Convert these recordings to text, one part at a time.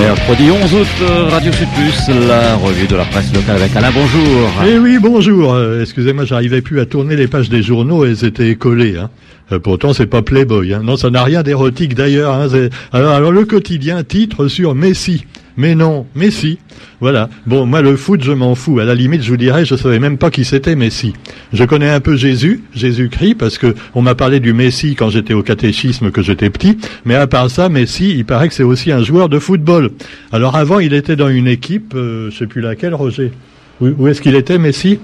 Mercredi 11 août, euh, Radio Sud Plus, la revue de la presse locale avec Alain, bonjour. Eh oui, bonjour. Euh, excusez-moi, j'arrivais plus à tourner les pages des journaux, elles étaient collées. Hein. Euh, pourtant, c'est pas Playboy. Hein. Non, ça n'a rien d'érotique d'ailleurs. Hein. Alors, alors, le quotidien titre sur Messi. Mais non, Messi. Voilà. Bon, moi, le foot, je m'en fous. À la limite, je vous dirais, je savais même pas qui c'était Messi. Je connais un peu Jésus, Jésus-Christ, parce que on m'a parlé du Messi quand j'étais au catéchisme, que j'étais petit. Mais à part ça, Messi, il paraît que c'est aussi un joueur de football. Alors avant, il était dans une équipe, euh, je sais plus laquelle, Roger. Où, est-ce qu'il était, Messi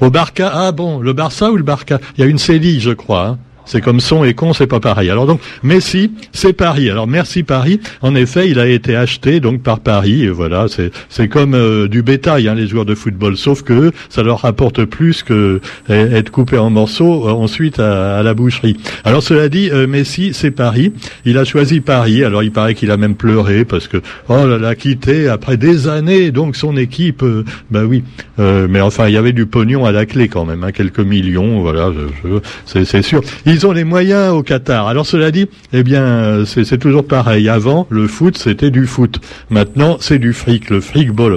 Au Barca. Ah bon, le Barça ou le Barca Il y a une Célie, je crois. Hein. C'est comme son et con, c'est pas pareil. Alors donc, Messi, c'est Paris. Alors merci Paris. En effet, il a été acheté donc par Paris. Et voilà, c'est c'est comme euh, du bétail, hein, les joueurs de football. Sauf que ça leur rapporte plus que euh, être coupé en morceaux euh, ensuite à, à, la boucherie. Alors cela dit, Messi, c'est Paris. Il a choisi Paris. Alors il paraît qu'il a même pleuré parce que oh là là, quitté après des années donc son équipe. bah oui, mais enfin il y avait du pognon à la clé quand même, hein, quelques millions. Voilà, c'est sûr. Ils ont les moyens au Qatar. Alors cela dit, eh bien, c'est toujours pareil. Avant, le foot, c'était du foot. Maintenant, c'est du fric, le fric ball.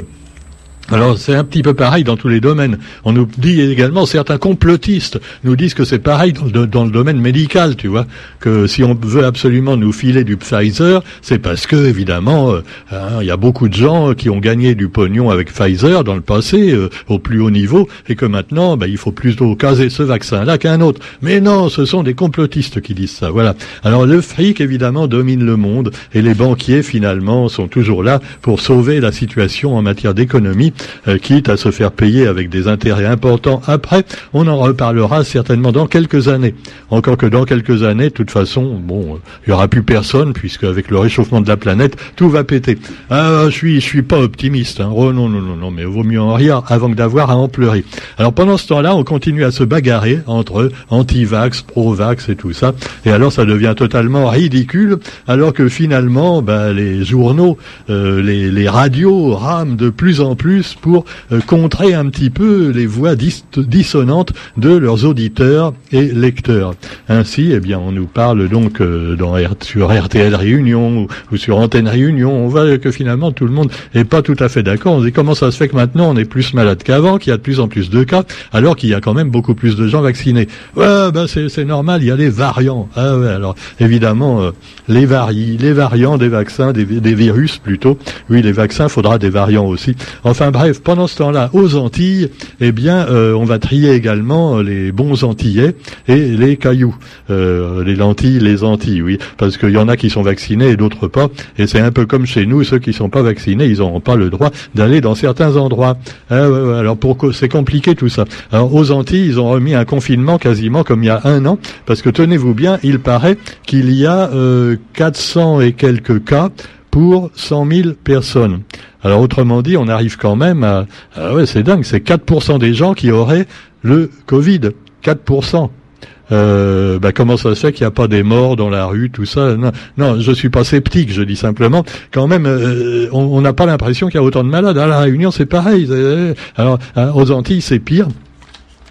Alors c'est un petit peu pareil dans tous les domaines. On nous dit également, certains complotistes nous disent que c'est pareil dans le, domaine médical, tu vois, que si on veut absolument nous filer du Pfizer, c'est parce que évidemment, euh, hein, il y a beaucoup de gens qui ont gagné du pognon avec Pfizer dans le passé euh, au plus haut niveau, et que maintenant, ben, il faut plutôt caser ce vaccin-là qu'un autre. Mais non, ce sont des complotistes qui disent ça. Voilà. Alors le fric évidemment domine le monde, et les banquiers finalement sont toujours là pour sauver la situation en matière d'économie quitte à se faire payer avec des intérêts importants après. On en reparlera certainement dans quelques années. Encore que dans quelques années, de toute façon, bon, il y aura plus personne puisque avec le réchauffement de la planète, tout va péter. Ah, je suis, je suis pas optimiste. Hein. Oh non, non, non, non, mais vaut mieux en rire avant que d'avoir à en pleurer. Alors pendant ce temps-là, on continue à se bagarrer entre anti-vax, pro-vax et tout ça. Et alors ça devient totalement ridicule, alors que finalement, bah, les journaux, euh, les radios rament de plus en plus pour euh, contrer un petit peu les voix dissonantes de leurs auditeurs et lecteurs. Ainsi, eh bien, on nous parle donc euh, dans sur RTL Réunion ou, sur Antenne Réunion, on voit que finalement tout le monde n'est pas tout à fait d'accord. On dit comment ça se fait que maintenant on est plus malade qu'avant, qu'il y a de plus en plus de cas, alors qu'il y a quand même beaucoup plus de gens vaccinés. Ouais, ben c'est normal, il y a les variants. Ah ouais, alors évidemment, euh, les varies, les variants des vaccins, des, des virus plutôt. Oui, les vaccins, faudra des variants aussi. Enfin bref, pendant ce temps-là, aux Antilles, eh bien, euh, on va trier également euh, les bons Antillais et les cailloux, euh, les lentilles, les Antilles, oui, parce qu'il y en a qui sont vaccinés et d'autres pas. Et c'est un peu comme chez nous, ceux qui sont pas vaccinés, ils n'auront pas le droit d'aller dans certains endroits. Ah, alors pourquoi c'est compliqué tout ça. Alors aux Antilles, ils ont remis un confinement quasiment comme il y a un an, parce que tenez-vous bien, il paraît qu'il y a 400 et quelques cas pour 100 000 personnes. Alors autrement dit, on arrive quand même à... Ah ouais, c'est dingue, c'est 4% des gens qui auraient le Covid. 4%. Euh, bah comment ça se fait qu'il n'y a pas des morts dans la rue, tout ça? Non, non, je suis pas sceptique, je dis simplement, quand même, euh, on n'a pas l'impression qu'il y a autant de malades. À la Réunion, c'est pareil. Alors, aux Antilles, c'est pire.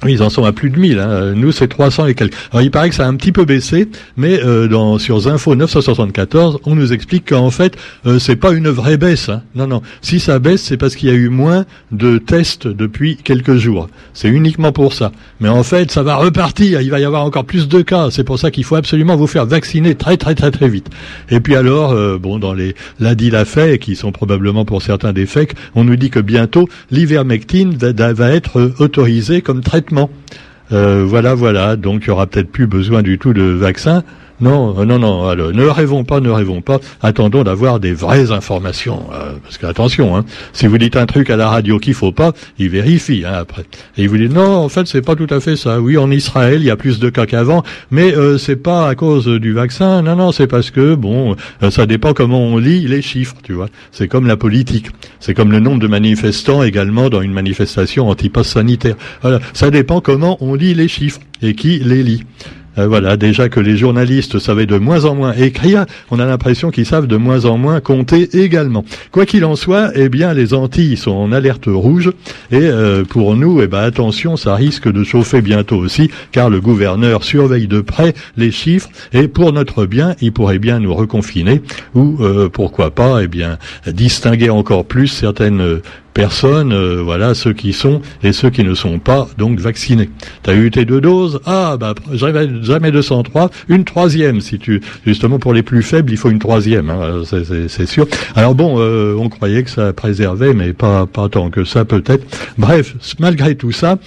Oui, ils en sont à plus de 1000. Hein. Nous, c'est 300 et quelques. Alors, il paraît que ça a un petit peu baissé, mais euh, dans sur Zinfo 974, on nous explique qu'en fait, euh, c'est pas une vraie baisse. Hein. Non, non. Si ça baisse, c'est parce qu'il y a eu moins de tests depuis quelques jours. C'est uniquement pour ça. Mais en fait, ça va repartir. Il va y avoir encore plus de cas. C'est pour ça qu'il faut absolument vous faire vacciner très, très, très, très vite. Et puis alors, euh, bon, dans les dit la fait, qui sont probablement pour certains des fakes, on nous dit que bientôt l'ivermectine va, être autorisé comme traitement euh, voilà, voilà. Donc, il y aura peut-être plus besoin du tout de vaccin. Non, euh, non, non. Alors, ne rêvons pas, ne rêvons pas. Attendons d'avoir des vraies informations. Euh, parce que attention, hein, si vous dites un truc à la radio qu'il faut pas, il vérifie hein, après. Et il vous dit non, en fait, c'est pas tout à fait ça. Oui, en Israël, il y a plus de cas qu'avant, mais euh, c'est pas à cause du vaccin. Non, non, c'est parce que bon, euh, ça dépend comment on lit les chiffres, tu vois. C'est comme la politique. C'est comme le nombre de manifestants également dans une manifestation anti-pass sanitaire. Voilà, ça dépend comment on lit les chiffres et qui les lit. Euh, voilà, déjà que les journalistes savaient de moins en moins écrire, on a l'impression qu'ils savent de moins en moins compter également. Quoi qu'il en soit, eh bien, les Antilles sont en alerte rouge et euh, pour nous, eh ben, attention, ça risque de chauffer bientôt aussi, car le gouverneur surveille de près les chiffres et pour notre bien, il pourrait bien nous reconfiner ou euh, pourquoi pas, eh bien, distinguer encore plus certaines personnes, euh, voilà, ceux qui sont et ceux qui ne sont pas donc vaccinés. Tu as eu tes deux doses? Ah, bah jamais, jamais 203, une troisième si tu justement pour les plus faibles, il faut une troisième, hein, c'est sûr. Alors bon, euh, on croyait que ça préservait, mais pas pas tant que ça peut-être. Bref, malgré tout ça,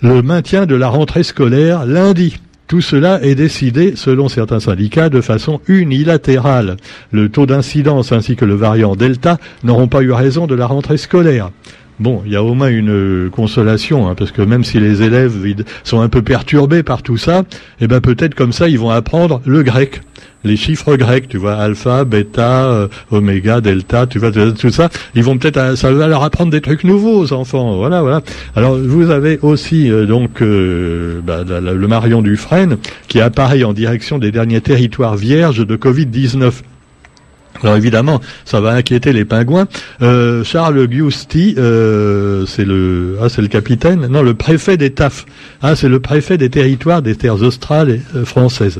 le maintien de la rentrée scolaire lundi. Tout cela est décidé, selon certains syndicats, de façon unilatérale. Le taux d'incidence ainsi que le variant Delta n'auront pas eu raison de la rentrée scolaire. Bon, il y a au moins une consolation, hein, parce que même si les élèves sont un peu perturbés par tout ça, eh ben peut-être comme ça ils vont apprendre le grec les chiffres grecs, tu vois, alpha, bêta, euh, oméga, delta, tu vois, tout ça, ils vont peut-être, euh, ça va leur apprendre des trucs nouveaux aux enfants, voilà, voilà. Alors vous avez aussi euh, donc bah, le Marion Dufresne qui apparaît en direction des derniers territoires vierges de Covid 19. Alors évidemment, ça va inquiéter les pingouins. Charles Giusti, c'est le, ah c'est le capitaine, non le préfet des TAF. Ah c'est le préfet des territoires des terres australes et françaises.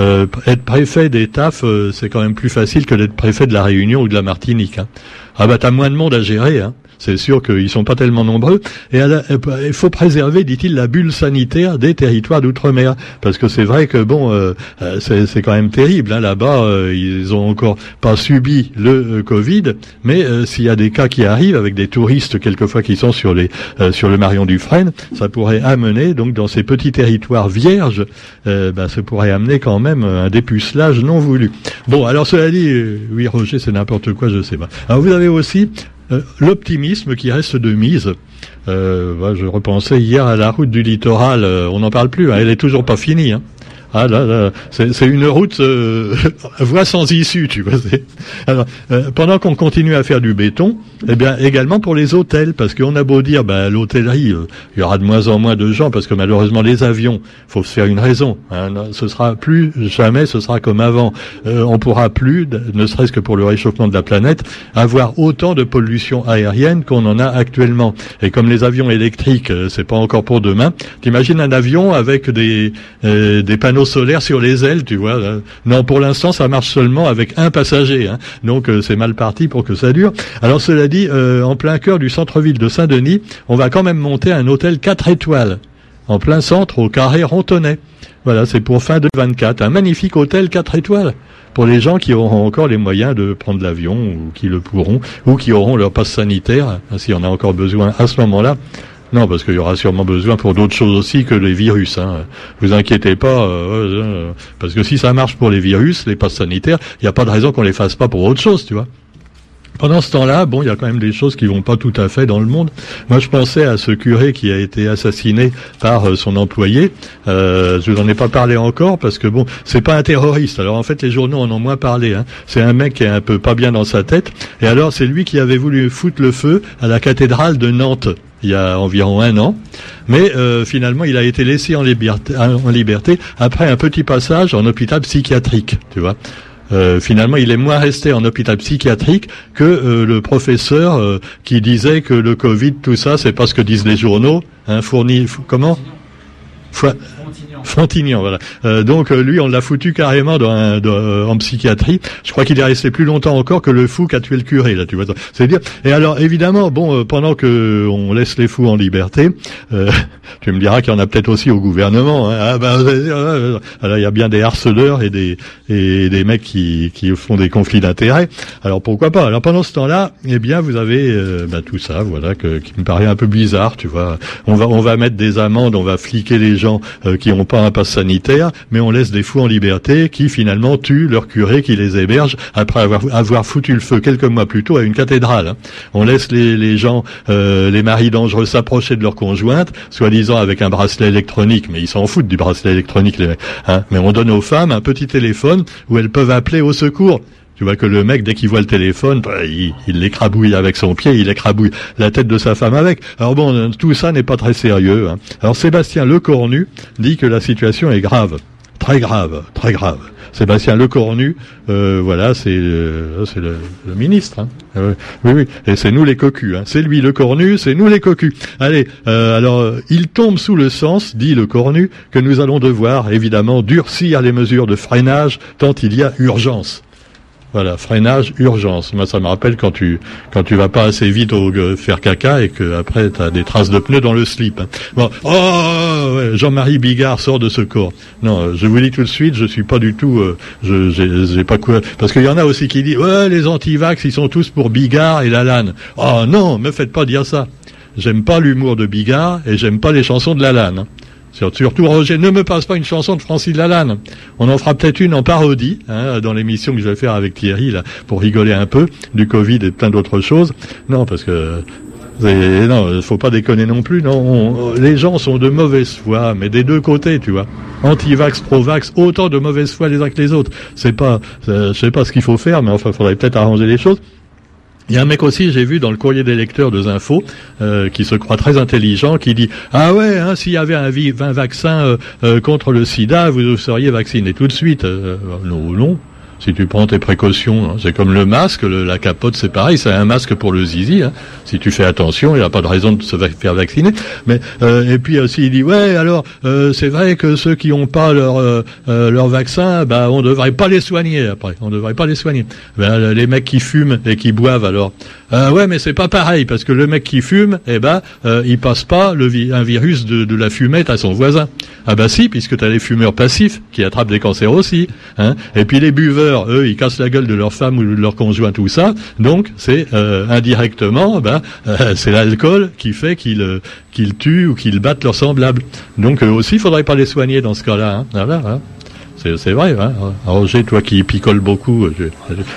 Euh, être préfet des TAF, euh, c'est quand même plus facile que d'être préfet de la Réunion ou de la Martinique. Hein. Ah bah t'as moins de monde à gérer. Hein. C'est sûr qu'ils sont pas tellement nombreux. Et il faut préserver, dit-il, la bulle sanitaire des territoires d'outre-mer, parce que c'est vrai que bon, euh, euh, c'est quand même terrible. Hein, Là-bas, euh, ils ont encore pas subi le Covid, mais s'il y a des cas qui arrivent avec des touristes quelquefois qui sont sur les sur le Marion Dufresne, ça pourrait amener donc dans ces petits territoires vierges, ben, ça pourrait amener quand même un dépucelage non voulu. Bon, alors cela dit, oui Roger, c'est n'importe quoi, je sais pas. Alors vous avez aussi euh, l'optimisme qui reste de mise. Euh, je repensais hier à la route du littoral, euh, on n'en parle plus, hein, elle est toujours pas finie. Hein. Ah là, là c'est une route euh, voie sans issue, tu vois. Alors, euh, pendant qu'on continue à faire du béton, eh bien également pour les hôtels, parce qu'on a beau dire, bah, l'hôtellerie, euh, il y aura de moins en moins de gens, parce que malheureusement les avions, faut se faire une raison. Hein, ce sera plus jamais, ce sera comme avant. Euh, on pourra plus, ne serait-ce que pour le réchauffement de la planète, avoir autant de pollution aérienne qu'on en a actuellement. Et comme les avions électriques, c'est pas encore pour demain. T'imagines un avion avec des des panneaux solaire sur les ailes, tu vois. Non, pour l'instant, ça marche seulement avec un passager. Hein. Donc, euh, c'est mal parti pour que ça dure. Alors, cela dit, euh, en plein cœur du centre-ville de Saint-Denis, on va quand même monter un hôtel 4 étoiles, en plein centre, au carré Rontonnet. Voilà, c'est pour fin 2024. Un magnifique hôtel 4 étoiles pour les gens qui auront encore les moyens de prendre l'avion ou qui le pourront ou qui auront leur passe sanitaire, hein, s'il y en a encore besoin à ce moment-là. Non, parce qu'il y aura sûrement besoin pour d'autres choses aussi que les virus. Hein. Vous inquiétez pas, euh, parce que si ça marche pour les virus, les passes sanitaires, il n'y a pas de raison qu'on les fasse pas pour autre chose, tu vois. Pendant ce temps-là, bon, il y a quand même des choses qui vont pas tout à fait dans le monde. Moi, je pensais à ce curé qui a été assassiné par euh, son employé. Euh, je vous en ai pas parlé encore parce que bon, c'est pas un terroriste. Alors en fait, les journaux en ont moins parlé. Hein. C'est un mec qui est un peu pas bien dans sa tête. Et alors, c'est lui qui avait voulu foutre le feu à la cathédrale de Nantes il y a environ un an. Mais euh, finalement, il a été laissé en liberté, en liberté après un petit passage en hôpital psychiatrique, tu vois. Euh, finalement, il est moins resté en hôpital psychiatrique que euh, le professeur qui disait que le Covid, tout ça, c'est pas ce que disent les journaux. Hein, fourni, comment? Frontignan, voilà. Euh, donc euh, lui, on l'a foutu carrément dans euh, en psychiatrie. Je crois qu'il est resté plus longtemps encore que le fou qui a tué le curé, là, tu vois. C'est dire. Et alors, évidemment, bon, pendant que on laisse les fous en liberté, tu me diras qu'il y en a peut-être aussi au gouvernement. Hein. Ah, ben, alors, il y a bien des harceleurs et des et des mecs qui qui font des conflits d'intérêts. Alors pourquoi pas? Alors pendant ce temps-là, eh bien, vous avez bah, tout ça, voilà, que, qui me paraît un peu bizarre, tu vois. On va on va mettre des amendes, on va fliquer les gens qui ont pas un pass sanitaire, mais on laisse des fous en liberté qui finalement tuent leur curé qui les héberge après avoir, avoir foutu le feu quelques mois plus tôt à une cathédrale. Hein. On laisse les, les gens, euh, les maris dangereux s'approcher de leur conjointe, soi-disant avec un bracelet électronique, mais ils s'en foutent du bracelet électronique. Hein. Mais on donne aux femmes un petit téléphone où elles peuvent appeler au secours. Tu vois que le mec, dès qu'il voit le téléphone, bah, il, il l'écrabouille avec son pied, il écrabouille la tête de sa femme avec. Alors bon, tout ça n'est pas très sérieux. Hein. Alors Sébastien Lecornu dit que la situation est grave. très grave, très grave. Sébastien Lecornu, euh, voilà, c'est euh, le, le ministre. Hein. Euh, oui, oui, et c'est nous les cocus. Hein. C'est lui le cornu, c'est nous les cocus. Allez, euh, alors euh, il tombe sous le sens, dit le cornu, que nous allons devoir évidemment durcir les mesures de freinage tant il y a urgence. Voilà, freinage, urgence. Moi, ça me rappelle quand tu quand tu vas pas assez vite au euh, faire caca et que après t'as des traces de pneus dans le slip. hein. Bon, oh, ouais, Jean-Marie Bigard sort de ce corps. Non, euh, je vous dis tout de suite, je suis pas du tout, euh, je j'ai j'ai pas quoi. Parce qu'il y en a aussi qui disent, ouais, les antivax, ils sont tous pour Bigard et Lalanne. Oh non, me faites pas dire ça. J'aime pas l'humour de Bigard et j'aime pas les chansons de Lalanne. hein. Sur- Surtout Roger, ne me passe pas une chanson de Francis Lalanne. On en fera peut-être une en parodie hein, dans l'émission que je vais faire avec Thierry là pour rigoler un peu du Covid et plein d'autres choses. Non, parce que non, faut pas déconner non plus. Non, on- les gens sont de mauvaise foi, mais des deux côtés, tu vois. Anti-vax, pro-vax, autant de mauvaise foi les uns que les autres. C'est pas, euh, je sais pas ce qu'il faut faire, mais enfin, faudrait peut-être arranger les choses. Il y a un mec aussi, j'ai vu dans le courrier des lecteurs de Zinfo, euh, qui se croit très intelligent, qui dit ah ouais, hein, s'il y avait un, un vaccin euh, euh, contre le SIDA, vous seriez vacciné tout de suite. Euh, non, non. Si tu prends tes précautions, hein. c'est comme le masque, le- la capote, c'est pareil, c'est un masque pour le zizi. hein. Si tu fais attention, il n'y a pas de raison de se faire vacciner. Mais euh, et puis aussi, il dit ouais, alors euh, c'est vrai que ceux qui n'ont pas leur euh, euh, leur vaccin, bah on devrait pas les soigner après. On devrait pas les soigner. Ben, les mecs qui fument et qui boivent alors. Ouais, mais c'est pas pareil parce que le mec qui fume, eh ben, il passe pas le vi- un virus de, de la fumette à son voisin. Ah bah si, puisque tu as les fumeurs passifs qui attrapent des cancers aussi. Hein. Et puis les buveurs, eux, ils cassent la gueule de leur femme ou de leur conjoint, tout ça. Donc c'est euh, indirectement, ben, euh, c'est l'alcool qui fait qu'ils euh, qu'ils tuent ou qu'ils battent leurs semblables. Donc eux aussi, il faudrait pas les soigner dans ce cas-là. Hein. Hein. C'est, vrai, hein. Roger, toi qui picoles beaucoup.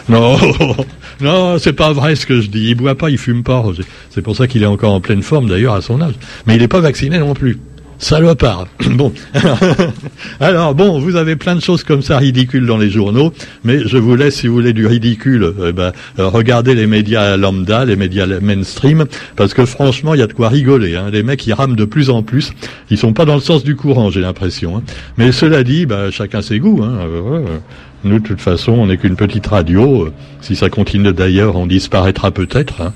Non, non, c'est pas vrai ce que je dis. Il boit pas, il fume pas, Roger. C'est pour ça qu'il est encore en pleine forme, d'ailleurs, à son âge. Mais il n'est pas vacciné non plus. Salopard. Bon. Alors, bon, vous avez plein de choses comme ça ridicules dans les journaux, mais je vous laisse, si vous voulez du ridicule, eh ben, euh, regardez les médias lambda, les médias mainstream, parce que franchement, il y a de quoi rigoler. Hein. Les mecs, ils rament de plus en plus. Ils sont pas dans le sens du courant, j'ai l'impression. hein. Mais cela dit, bah, chacun ses goûts. Hein. Euh. Nous, de toute façon, on n'est qu'une petite radio. Si ça continue d'ailleurs, on disparaîtra peut-être. hein.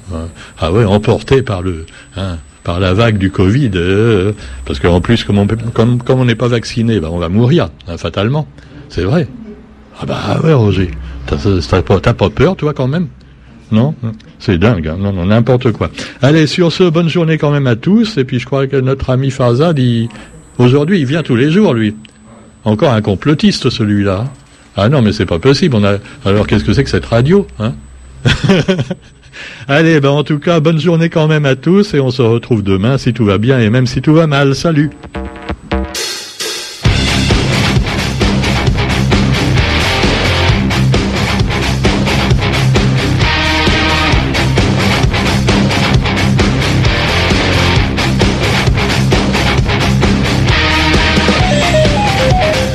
Ah ouais, emporté par le, hein, par la vague du Covid. euh, parce qu'en plus, comme on comme, comme n'est pas vacciné, bah, on va mourir hein, fatalement. C'est vrai. Ah bah ouais, Roger. T'as pas, pas peur, toi, quand même? Non, c'est dingue, hein. non, non, n'importe quoi. Allez, sur ce, bonne journée quand même à tous. Et puis je crois que notre ami Farzad, il... aujourd'hui, il vient tous les jours, lui. Encore un complotiste, celui-là. Ah non, mais c'est pas possible. On a... Alors qu'est-ce que c'est que cette radio hein? Allez, ben en tout cas, bonne journée quand même à tous et on se retrouve demain si tout va bien et même si tout va mal. Salut